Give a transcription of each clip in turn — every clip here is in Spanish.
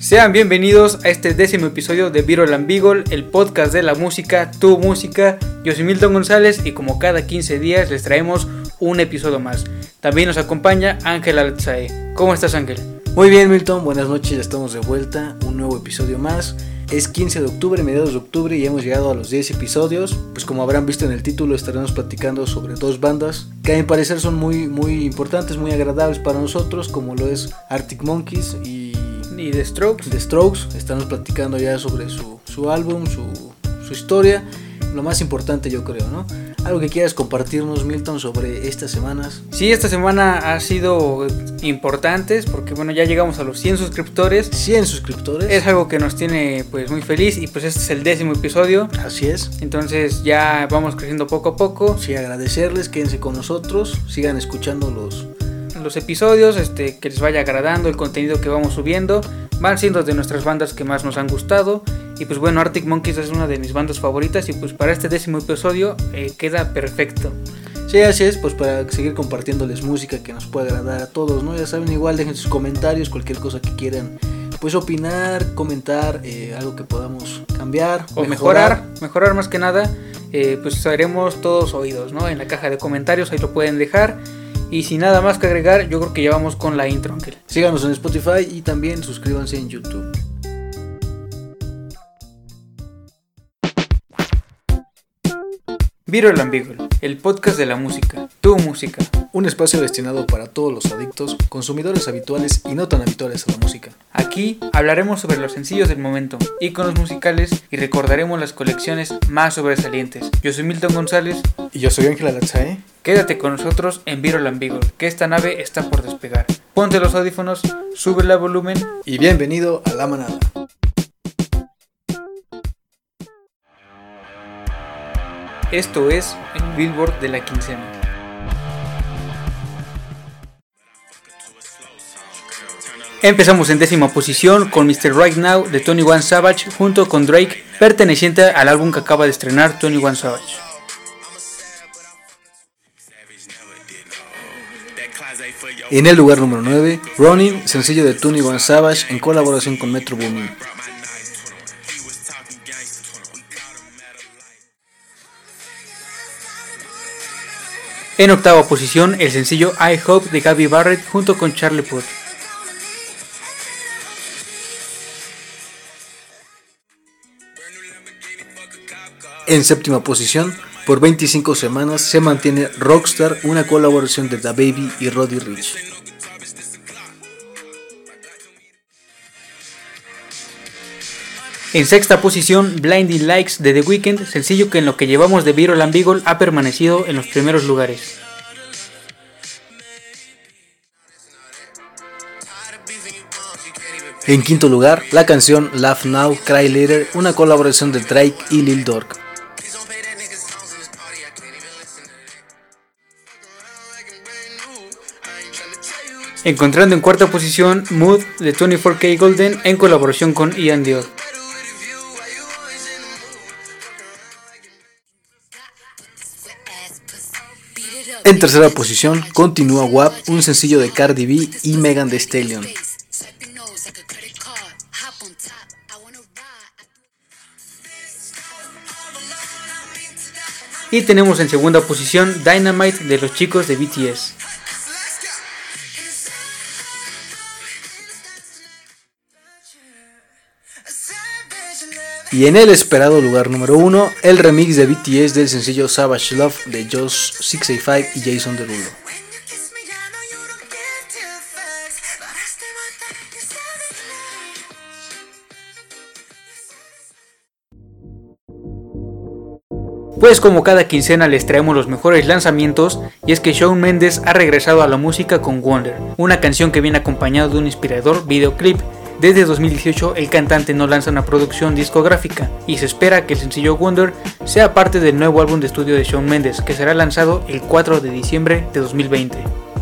Sean bienvenidos a este décimo episodio de Viral and Beagle, el podcast de la música, tu música. Yo soy Milton González y como cada 15 días les traemos un episodio más. También nos acompaña Ángel Alzae. ¿Cómo estás Ángel? Muy bien Milton, buenas noches, ya estamos de vuelta, un nuevo episodio más. Es 15 de octubre, mediados de octubre y hemos llegado a los 10 episodios. Pues como habrán visto en el título estaremos platicando sobre dos bandas que a mi parecer son muy, muy importantes, muy agradables para nosotros, como lo es Arctic Monkeys y y The Strokes. The Strokes, estamos platicando ya sobre su, su álbum, su, su, historia, lo más importante yo creo, ¿no? Algo que quieras compartirnos, Milton, sobre estas semanas. Sí, esta semana ha sido importante porque bueno, ya llegamos a los 100 suscriptores. 100 suscriptores. Es algo que nos tiene pues muy feliz y pues este es el décimo episodio. Así es. Entonces ya vamos creciendo poco a poco. Sí, agradecerles, quédense con nosotros, sigan escuchando los los episodios, este, que les vaya agradando el contenido que vamos subiendo. Van siendo de nuestras bandas que más nos han gustado. Y pues bueno, Arctic Monkeys es una de mis bandas favoritas y pues para este décimo episodio eh, queda perfecto. Sí, así es, pues para seguir compartiéndoles música que nos pueda agradar a todos, ¿no? Ya saben, igual dejen sus comentarios, cualquier cosa que quieran, pues opinar, comentar, eh, algo que podamos cambiar. O mejorar, mejorar, más que nada, eh, pues haremos todos oídos, ¿no? En la caja de comentarios, ahí lo pueden dejar. Y sin nada más que agregar, yo creo que ya vamos con la intro, Ángel. Síganos en Spotify y también suscríbanse en YouTube. Viral Ambigual, el podcast de la música, tu música. Un espacio destinado para todos los adictos, consumidores habituales y no tan habituales a la música. Aquí hablaremos sobre los sencillos del momento, iconos musicales y recordaremos las colecciones más sobresalientes. Yo soy Milton González. Y yo soy Ángela Latzae. Quédate con nosotros en Viral Ambigual, que esta nave está por despegar. Ponte los audífonos, sube el volumen y bienvenido a la manada. Esto es el Billboard de la quincena. Empezamos en décima posición con Mr. Right Now de Tony One Savage junto con Drake, perteneciente al álbum que acaba de estrenar Tony One Savage. En el lugar número 9, Running, sencillo de Tony One Savage en colaboración con Metro Boomin. En octava posición, el sencillo I Hope de Gabby Barrett junto con Charlie Puth. En séptima posición, por 25 semanas se mantiene Rockstar, una colaboración de The Baby y Roddy Rich. En sexta posición, Blinding Likes de The Weeknd, sencillo que en lo que llevamos de Viral and Beagle ha permanecido en los primeros lugares. En quinto lugar, la canción Laugh Now, Cry Later, una colaboración de Drake y Lil Durk. Encontrando en cuarta posición Mood de 24K Golden en colaboración con Ian Dior. En tercera posición continúa WAP, un sencillo de Cardi B y Megan Thee Stallion. Y tenemos en segunda posición Dynamite de los chicos de BTS. Y en el esperado lugar número uno, el remix de BTS del sencillo Savage Love de Josh 685 y Jason Derulo. Pues como cada quincena les traemos los mejores lanzamientos y es que Shawn Mendes ha regresado a la música con Wonder, una canción que viene acompañada de un inspirador videoclip desde 2018 el cantante no lanza una producción discográfica y se espera que el sencillo Wonder sea parte del nuevo álbum de estudio de Shawn Mendes que será lanzado el 4 de diciembre de 2020.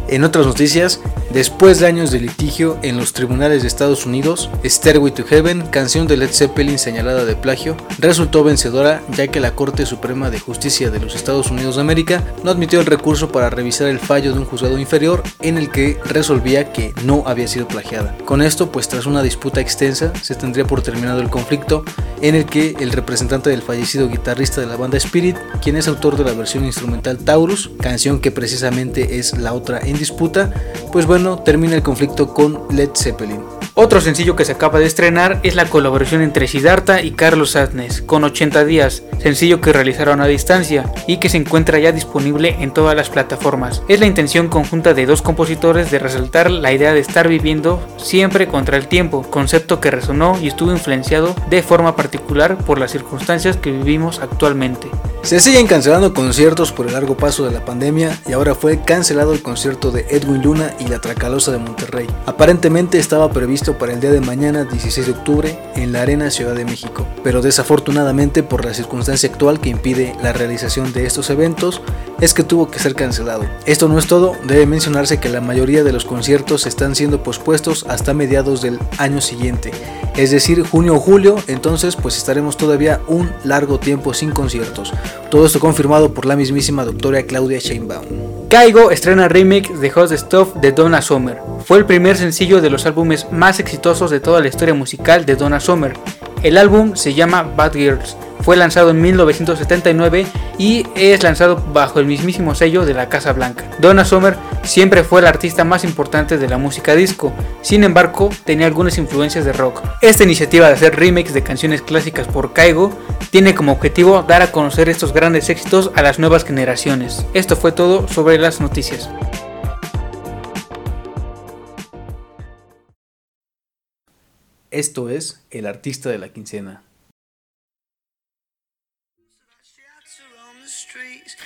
En otras noticias, Después de años de litigio en los tribunales de Estados Unidos, Stairway to Heaven, canción de Led Zeppelin señalada de plagio, resultó vencedora ya que la Corte Suprema de Justicia de los Estados Unidos de América no admitió el recurso para revisar el fallo de un juzgado inferior en el que resolvía que no había sido plagiada. Con esto, pues tras una disputa extensa, se tendría por terminado el conflicto en el que el representante del fallecido guitarrista de la banda Spirit, quien es autor de la versión instrumental Taurus, canción que precisamente es la otra en disputa, pues bueno, termina el conflicto con Led Zeppelin. Otro sencillo que se acaba de estrenar es la colaboración entre Siddhartha y Carlos Adnes, con 80 días, sencillo que realizaron a distancia y que se encuentra ya disponible en todas las plataformas. Es la intención conjunta de dos compositores de resaltar la idea de estar viviendo siempre contra el tiempo, concepto que resonó y estuvo influenciado de forma particular por las circunstancias que vivimos actualmente. Se siguen cancelando conciertos por el largo paso de la pandemia y ahora fue cancelado el concierto de Edwin Luna y la Tracalosa de Monterrey. Aparentemente estaba previsto para el día de mañana 16 de octubre en la Arena Ciudad de México, pero desafortunadamente por la circunstancia actual que impide la realización de estos eventos es que tuvo que ser cancelado. Esto no es todo, debe mencionarse que la mayoría de los conciertos están siendo pospuestos hasta mediados del año siguiente, es decir, junio o julio, entonces pues estaremos todavía un largo tiempo sin conciertos. Todo esto confirmado por la mismísima doctora Claudia Sheinbaum. Caigo estrena remix de Hot Stuff de Donna Summer. Fue el primer sencillo de los álbumes más exitosos de toda la historia musical de Donna Summer. El álbum se llama Bad Girls fue lanzado en 1979 y es lanzado bajo el mismísimo sello de la Casa Blanca. Donna Summer siempre fue la artista más importante de la música disco, sin embargo tenía algunas influencias de rock. Esta iniciativa de hacer remakes de canciones clásicas por Kaigo tiene como objetivo dar a conocer estos grandes éxitos a las nuevas generaciones. Esto fue todo sobre las noticias. Esto es El Artista de la Quincena.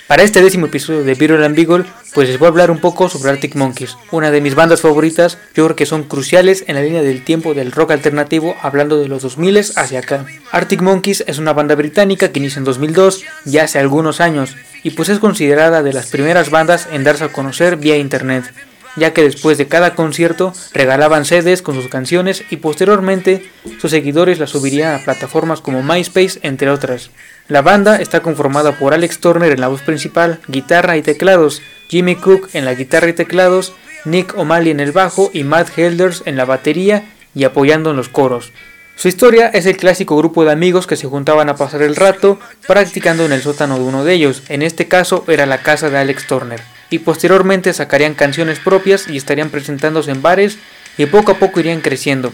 Para este décimo episodio de Viral and Beagle, pues les voy a hablar un poco sobre Arctic Monkeys, una de mis bandas favoritas, yo creo que son cruciales en la línea del tiempo del rock alternativo hablando de los 2000 hacia acá. Arctic Monkeys es una banda británica que inicia en 2002, ya hace algunos años, y pues es considerada de las primeras bandas en darse a conocer vía internet ya que después de cada concierto regalaban CDs con sus canciones y posteriormente sus seguidores las subirían a plataformas como MySpace, entre otras. La banda está conformada por Alex Turner en la voz principal, guitarra y teclados, Jimmy Cook en la guitarra y teclados, Nick O'Malley en el bajo y Matt Helders en la batería y apoyando en los coros. Su historia es el clásico grupo de amigos que se juntaban a pasar el rato practicando en el sótano de uno de ellos, en este caso era la casa de Alex Turner y posteriormente sacarían canciones propias y estarían presentándose en bares y poco a poco irían creciendo.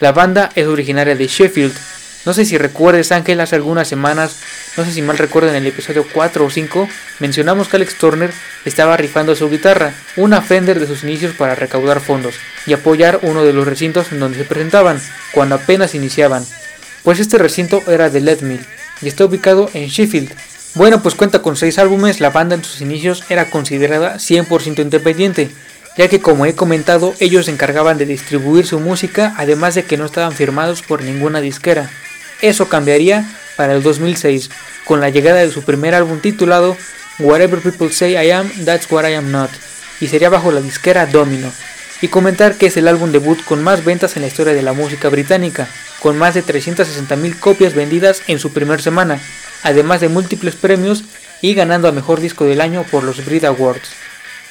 La banda es originaria de Sheffield. No sé si recuerdes Ángel, hace algunas semanas, no sé si mal recuerdo en el episodio 4 o 5, mencionamos que Alex Turner estaba rifando su guitarra, una Fender de sus inicios para recaudar fondos y apoyar uno de los recintos en donde se presentaban, cuando apenas iniciaban. Pues este recinto era de Leadmill y está ubicado en Sheffield, bueno, pues cuenta con seis álbumes, la banda en sus inicios era considerada 100% independiente, ya que como he comentado, ellos se encargaban de distribuir su música, además de que no estaban firmados por ninguna disquera. Eso cambiaría para el 2006, con la llegada de su primer álbum titulado Whatever People Say I Am, That's What I Am Not, y sería bajo la disquera Domino. Y comentar que es el álbum debut con más ventas en la historia de la música británica, con más de 360.000 copias vendidas en su primer semana, además de múltiples premios y ganando a Mejor Disco del Año por los Brit Awards.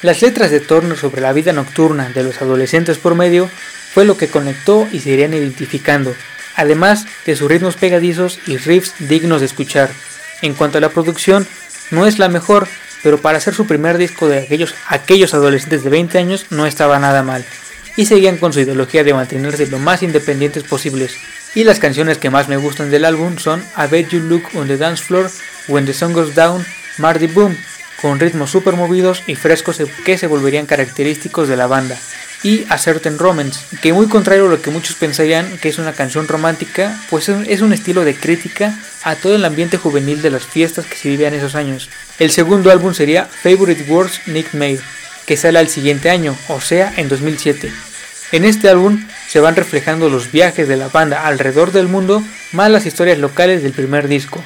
Las letras de Turner sobre la vida nocturna de los adolescentes por medio fue lo que conectó y se irían identificando, además de sus ritmos pegadizos y riffs dignos de escuchar. En cuanto a la producción, no es la mejor, pero para hacer su primer disco de aquellos, adolescentes de 20 años no estaba nada mal, y seguían con su ideología de mantenerse lo más independientes posibles, y las canciones que más me gustan del álbum son I Bet You Look on the Dance Floor, When the Sun Goes Down, Marty Boom, con ritmos super movidos y frescos que se volverían característicos de la banda, y A Certain Romance, que muy contrario a lo que muchos pensarían que es una canción romántica, pues es un estilo de crítica a todo el ambiente juvenil de las fiestas que se vivían esos años. El segundo álbum sería Favorite Words Nick Made, que sale al siguiente año, o sea, en 2007. En este álbum se van reflejando los viajes de la banda alrededor del mundo más las historias locales del primer disco.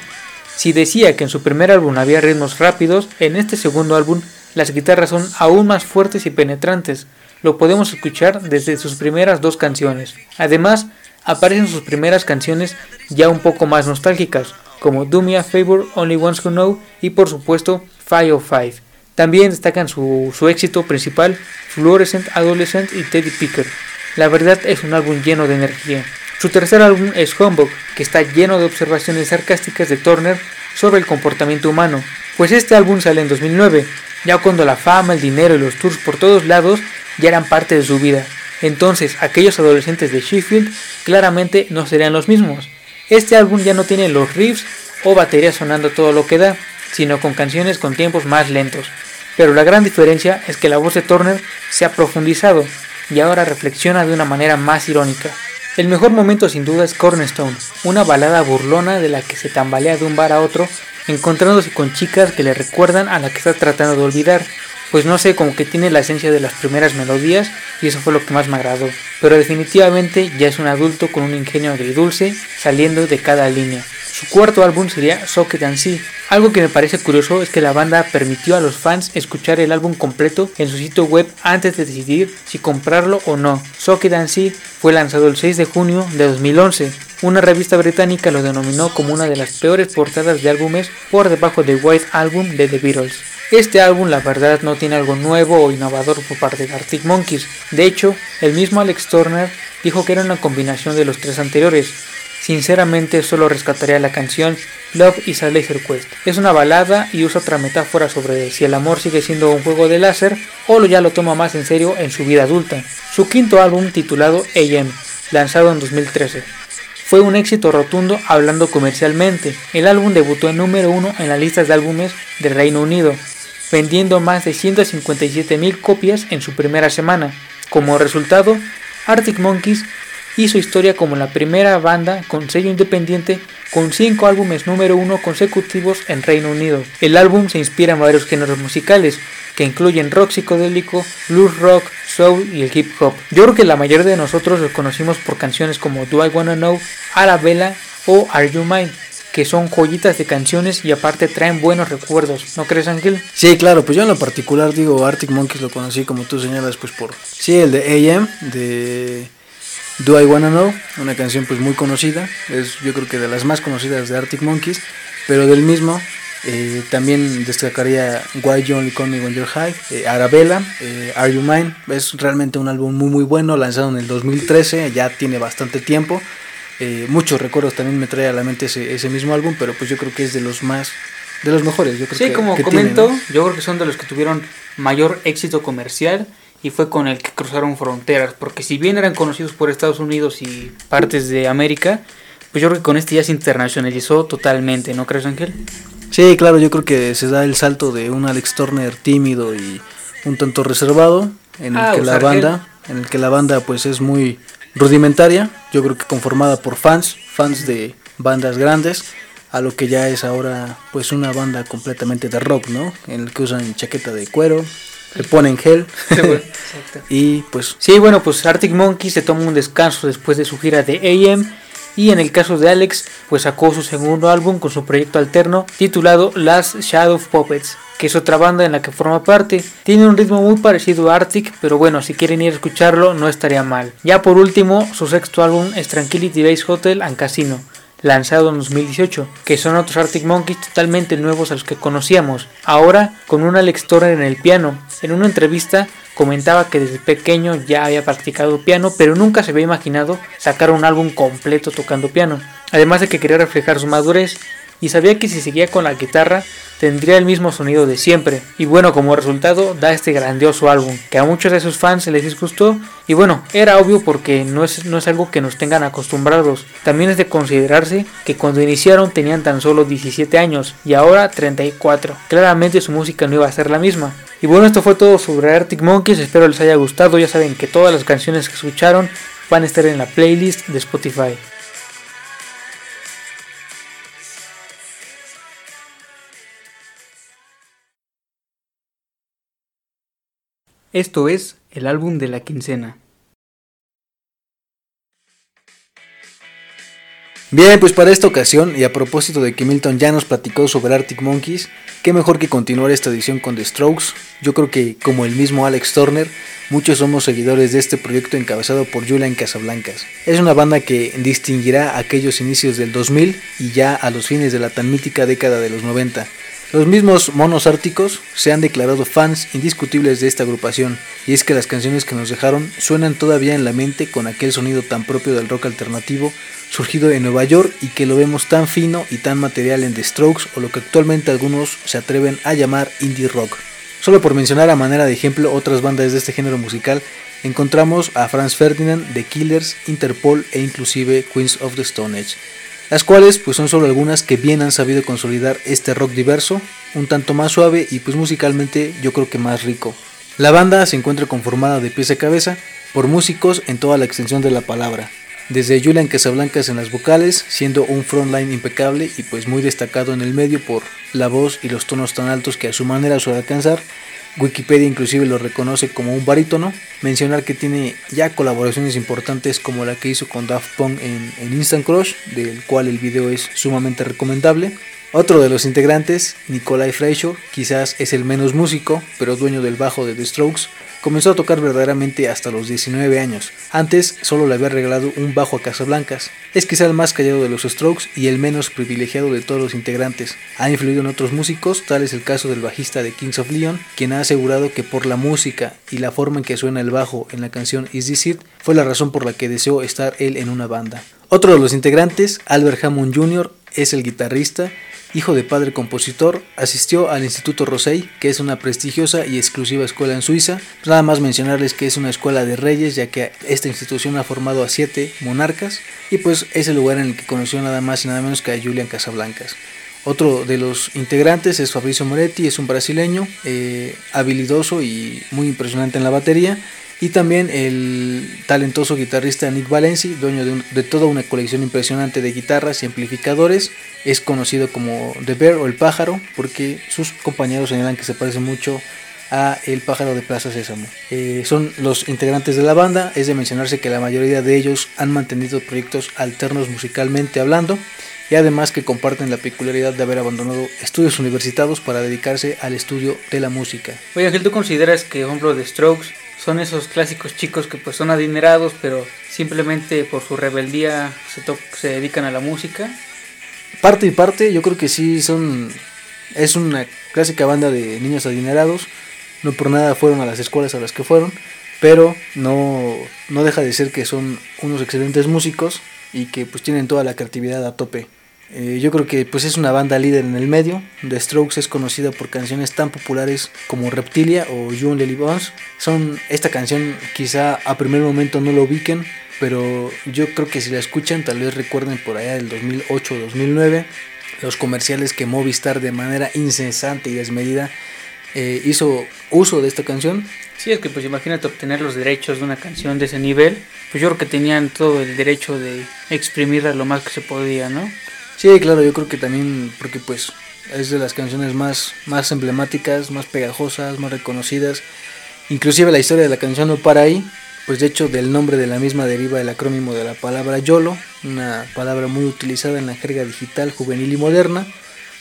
Si decía que en su primer álbum había ritmos rápidos, en este segundo álbum las guitarras son aún más fuertes y penetrantes, lo podemos escuchar desde sus primeras dos canciones. Además, aparecen sus primeras canciones ya un poco más nostálgicas, como Do Me a Favor, Only Ones Who Know y por supuesto Five of Five. También destacan su, su éxito principal, Fluorescent Adolescent y Teddy Picker. La verdad es un álbum lleno de energía. Su tercer álbum es Humbug, que está lleno de observaciones sarcásticas de Turner sobre el comportamiento humano, pues este álbum sale en 2009, ya cuando la fama, el dinero y los tours por todos lados ya eran parte de su vida. Entonces, aquellos adolescentes de Sheffield claramente no serían los mismos. Este álbum ya no tiene los riffs o baterías sonando todo lo que da, sino con canciones con tiempos más lentos. Pero la gran diferencia es que la voz de Turner se ha profundizado y ahora reflexiona de una manera más irónica. El mejor momento sin duda es Cornerstone, una balada burlona de la que se tambalea de un bar a otro, encontrándose con chicas que le recuerdan a la que está tratando de olvidar, pues no sé, como que tiene la esencia de las primeras melodías y eso fue lo que más me agradó. Pero definitivamente ya es un adulto con un ingenio agridulce saliendo de cada línea. Su cuarto álbum sería Socket and See. Algo que me parece curioso es que la banda permitió a los fans escuchar el álbum completo en su sitio web antes de decidir si comprarlo o no. Socket and See fue lanzado el 6 de junio de 2011. Una revista británica lo denominó como una de las peores portadas de álbumes por debajo de White Album de The Beatles. Este álbum la verdad no tiene algo nuevo o innovador por parte de Arctic Monkeys. De hecho, el mismo Alex Turner dijo que era una combinación de los tres anteriores. Sinceramente solo rescataría la canción Love is a Laser Quest. Es una balada y usa otra metáfora sobre si el amor sigue siendo un juego de láser o ya lo toma más en serio en su vida adulta. Su quinto álbum titulado AM, lanzado en 2013 fue un éxito rotundo hablando comercialmente. El álbum debutó en número uno en las listas de álbumes del Reino Unido, vendiendo más de 157.000 copias en su primera semana. Como resultado, Arctic Monkeys hizo historia como la primera banda con sello independiente con 5 álbumes número 1 consecutivos en Reino Unido. El álbum se inspira en varios géneros musicales, que incluyen rock psicodélico, blues rock, soul y el hip hop. Yo creo que la mayoría de nosotros los conocimos por canciones como Do I Wanna Know, Arabella o Are You Mine que son joyitas de canciones y aparte traen buenos recuerdos, ¿no crees Ángel? Sí, claro, pues yo en lo particular digo Arctic Monkeys lo conocí como tú señalas pues por sí el de AM de Do I Wanna Know, una canción pues muy conocida, es yo creo que de las más conocidas de Arctic Monkeys, pero del mismo eh, también destacaría Why You Only Call Me When You're High, eh, Arabella, eh, Are You Mine, es realmente un álbum muy muy bueno, lanzado en el 2013, ya tiene bastante tiempo, eh, muchos recuerdos también me trae a la mente ese, ese, mismo álbum, pero pues yo creo que es de los más, de los mejores. Yo creo sí, como comento, yo creo que son de los que tuvieron mayor éxito comercial y fue con el que cruzaron fronteras, porque si bien eran conocidos por Estados Unidos y partes de América, pues yo creo que con este ya se internacionalizó totalmente, ¿no crees Ángel? Sí, claro, yo creo que se da el salto de un Alex Turner tímido y un tanto reservado, en el ah, que la banda, en el que la banda pues es muy rudimentaria, yo creo que conformada por fans, fans de bandas grandes, a lo que ya es ahora pues una banda completamente de rock, ¿no? En el que usan chaqueta de cuero, le ponen gel. y pues Sí, bueno, pues Arctic Monkey se toma un descanso después de su gira de AM y en el caso de Alex, pues sacó su segundo álbum con su proyecto alterno titulado Last Shadow Puppets que es otra banda en la que forma parte. Tiene un ritmo muy parecido a Arctic, pero bueno, si quieren ir a escucharlo no estaría mal. Ya por último, su sexto álbum es Tranquility Base Hotel and Casino, lanzado en 2018, que son otros Arctic Monkeys totalmente nuevos a los que conocíamos, ahora con un Alex Turner en el piano. En una entrevista comentaba que desde pequeño ya había practicado piano, pero nunca se había imaginado sacar un álbum completo tocando piano. Además de que quería reflejar su madurez y sabía que si seguía con la guitarra tendría el mismo sonido de siempre. Y bueno, como resultado da este grandioso álbum, que a muchos de sus fans les disgustó. Y bueno, era obvio porque no es, no es algo que nos tengan acostumbrados. También es de considerarse que cuando iniciaron tenían tan solo 17 años y ahora 34. Claramente su música no iba a ser la misma. Y bueno, esto fue todo sobre Arctic Monkeys, espero les haya gustado. Ya saben que todas las canciones que escucharon van a estar en la playlist de Spotify. Esto es el álbum de la quincena. Bien, pues para esta ocasión, y a propósito de que Milton ya nos platicó sobre Arctic Monkeys, qué mejor que continuar esta edición con The Strokes. Yo creo que, como el mismo Alex Turner, muchos somos seguidores de este proyecto encabezado por Julian Casablancas. Es una banda que distinguirá aquellos inicios del 2000 y ya a los fines de la tan mítica década de los 90. Los mismos monos árticos se han declarado fans indiscutibles de esta agrupación, y es que las canciones que nos dejaron suenan todavía en la mente con aquel sonido tan propio del rock alternativo surgido en Nueva York y que lo vemos tan fino y tan material en The Strokes o lo que actualmente algunos se atreven a llamar indie rock. Solo por mencionar a manera de ejemplo otras bandas de este género musical, encontramos a Franz Ferdinand, The Killers, Interpol e inclusive Queens of the Stone Age, las cuales pues son solo algunas que bien han sabido consolidar este rock diverso, un tanto más suave y pues musicalmente yo creo que más rico. La banda se encuentra conformada de pies a cabeza por músicos en toda la extensión de la palabra, desde Julian Casablancas en las vocales, siendo un frontline impecable y pues muy destacado en el medio por la voz y los tonos tan altos que a su manera suele alcanzar. Wikipedia inclusive lo reconoce como un barítono. Mencionar que tiene ya colaboraciones importantes como la que hizo con Daft Punk en, Instant Crush, del cual el video es sumamente recomendable. Otro de los integrantes, Nikolai Freischer, quizás es el menos músico, pero dueño del bajo de The Strokes, comenzó a tocar verdaderamente hasta los 19 años. Antes solo le había regalado un bajo a Casablancas. Es quizá el más callado de los Strokes y el menos privilegiado de todos los integrantes. Ha influido en otros músicos, tal es el caso del bajista de Kings of Leon, quien ha asegurado que por la música y la forma en que suena el bajo en la canción Is This It fue la razón por la que deseó estar él en una banda. Otro de los integrantes, Albert Hammond Jr., es el guitarrista hijo de padre compositor, asistió al Instituto Rosey, que es una prestigiosa y exclusiva escuela en Suiza. Pues nada más mencionarles que es una escuela de reyes, ya que esta institución ha formado a siete monarcas, y pues es el lugar en el que conoció nada más y nada menos que a Julian Casablancas. Otro de los integrantes es Fabrizio Moretti, es un brasileño, eh, habilidoso y muy impresionante en la batería. Y también el talentoso guitarrista Nick Valenci, dueño de, toda una colección impresionante de guitarras y amplificadores, es conocido como The Bear o el pájaro, porque sus compañeros señalan que se parece mucho a El pájaro de Plaza Sésamo. Eh, son los integrantes de la banda, es de mencionarse que la mayoría de ellos han mantenido proyectos alternos musicalmente hablando y además que comparten la peculiaridad de haber abandonado estudios universitarios para dedicarse al estudio de la música. Oye Ángel, ¿tú consideras que, por ejemplo, The Strokes son esos clásicos chicos que pues son adinerados, pero simplemente por su rebeldía se, se dedican a la música. Parte y parte, yo creo que sí son es una clásica banda de niños adinerados, no por nada fueron a las escuelas a las que fueron, pero no, no deja de ser que son unos excelentes músicos y que pues tienen toda la creatividad a tope. Eh, yo creo que pues es una banda líder en el medio. The Strokes es conocida por canciones tan populares como Reptilia o You Only Live Once. Son esta canción quizá a primer momento no lo ubiquen, pero yo creo que si la escuchan tal vez recuerden por allá del 2008 o 2009 los comerciales que Movistar de manera incesante y desmedida eh, hizo uso de esta canción. Sí, es que pues imagínate obtener los derechos de una canción de ese nivel, pues yo creo que tenían todo el derecho de exprimirla lo más que se podía, ¿no? Sí, claro, yo creo que también porque pues es de las canciones más, más emblemáticas, más pegajosas, más reconocidas. Inclusive la historia de la canción no para ahí, pues de hecho del nombre de la misma deriva el acrónimo de la palabra YOLO, una palabra muy utilizada en la jerga digital juvenil y moderna,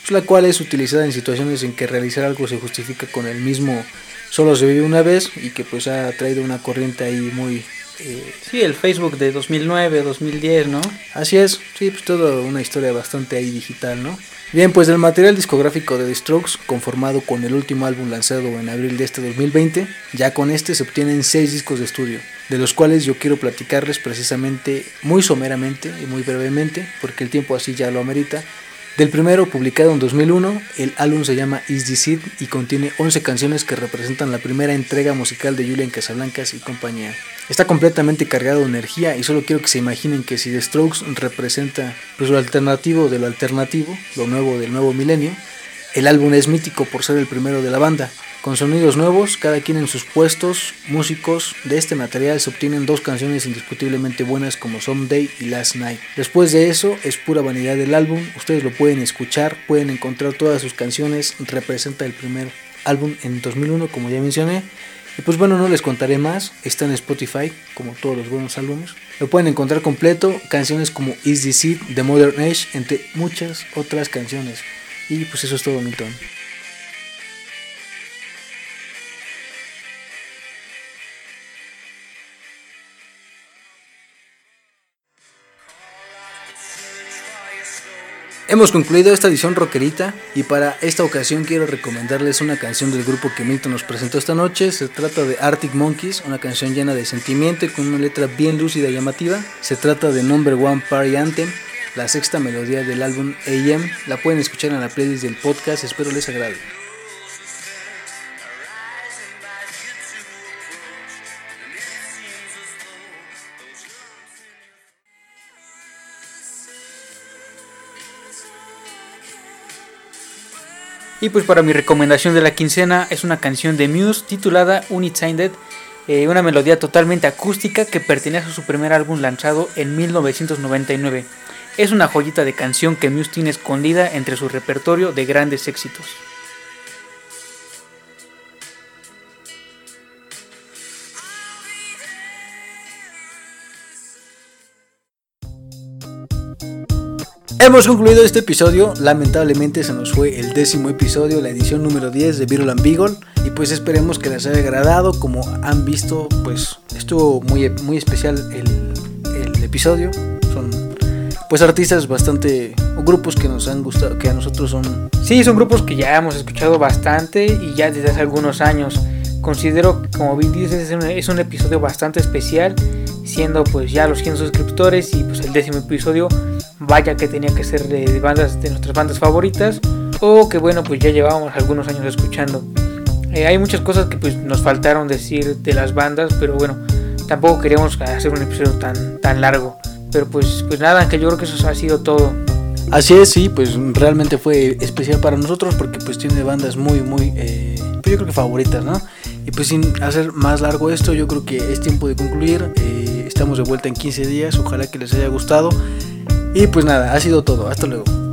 pues, la cual es utilizada en situaciones en que realizar algo se justifica con el mismo solo se vive una vez y que pues ha traído una corriente ahí muy sí, el Facebook de 2009, 2010, ¿no? Así es, sí, pues toda una historia bastante ahí digital, ¿no? Bien, pues el material discográfico de The Strokes, conformado con el último álbum lanzado en abril de este 2020, ya con este se obtienen 6 discos de estudio, de los cuales yo quiero platicarles precisamente muy someramente y muy brevemente, porque el tiempo así ya lo amerita, del primero, publicado en 2001, el álbum se llama Is This It y contiene 11 canciones que representan la primera entrega musical de Julian Casablancas y compañía. Está completamente cargado de energía y solo quiero que se imaginen que si The Strokes representa pues, lo alternativo de lo alternativo, lo nuevo del nuevo milenio, el álbum es mítico por ser el primero de la banda. Con sonidos nuevos, cada quien en sus puestos, músicos, de este material se obtienen dos canciones indiscutiblemente buenas como Someday y Last Night. Después de eso, es pura vanidad del álbum, ustedes lo pueden escuchar, pueden encontrar todas sus canciones, representa el primer álbum en 2001 como ya mencioné, Y pues bueno, no les contaré más, está en Spotify, como todos los buenos álbumes. Lo pueden encontrar completo, canciones como Is the Seed, The Modern Age, entre muchas otras canciones. Y pues eso es todo, Milton. Hemos concluido esta edición rockerita y para esta ocasión quiero recomendarles una canción del grupo que Milton nos presentó esta noche. Se trata de Arctic Monkeys, una canción llena de sentimiento y con una letra bien lúcida y llamativa. Se trata de Number One Party Anthem, la sexta melodía del álbum AM. La pueden escuchar en la playlist del podcast, espero les agrade. Y pues para mi recomendación de la quincena es una canción de Muse titulada Unintended, eh, una melodía totalmente acústica que pertenece a su primer álbum lanzado en 1999. Es una joyita de canción que Muse tiene escondida entre su repertorio de grandes éxitos. Hemos concluido este episodio, lamentablemente se nos fue el décimo episodio, la edición número 10 de Viral and Beagle. Y pues esperemos que les haya agradado, como han visto pues estuvo muy, muy especial el, episodio, son pues artistas bastante, o grupos que nos han gustado, que a nosotros son... Sí, son grupos que ya hemos escuchado bastante y ya desde hace algunos años. Considero que como bien dices es es un episodio bastante especial, siendo pues ya los 100 suscriptores y pues el décimo episodio vaya que tenía que ser de, bandas de nuestras bandas favoritas o que bueno pues ya llevábamos algunos años escuchando. Eh, hay muchas cosas que pues nos faltaron decir de las bandas pero bueno tampoco queríamos hacer un episodio tan tan largo. Pero pues pues nada que yo creo que eso ha sido todo. Así es sí pues realmente fue especial para nosotros porque pues tiene bandas muy muy eh, yo creo que favoritas no y pues sin hacer más largo esto yo creo que es tiempo de concluir eh, estamos de vuelta en 15 días ojalá que les haya gustado y pues nada, ha sido todo. Hasta luego.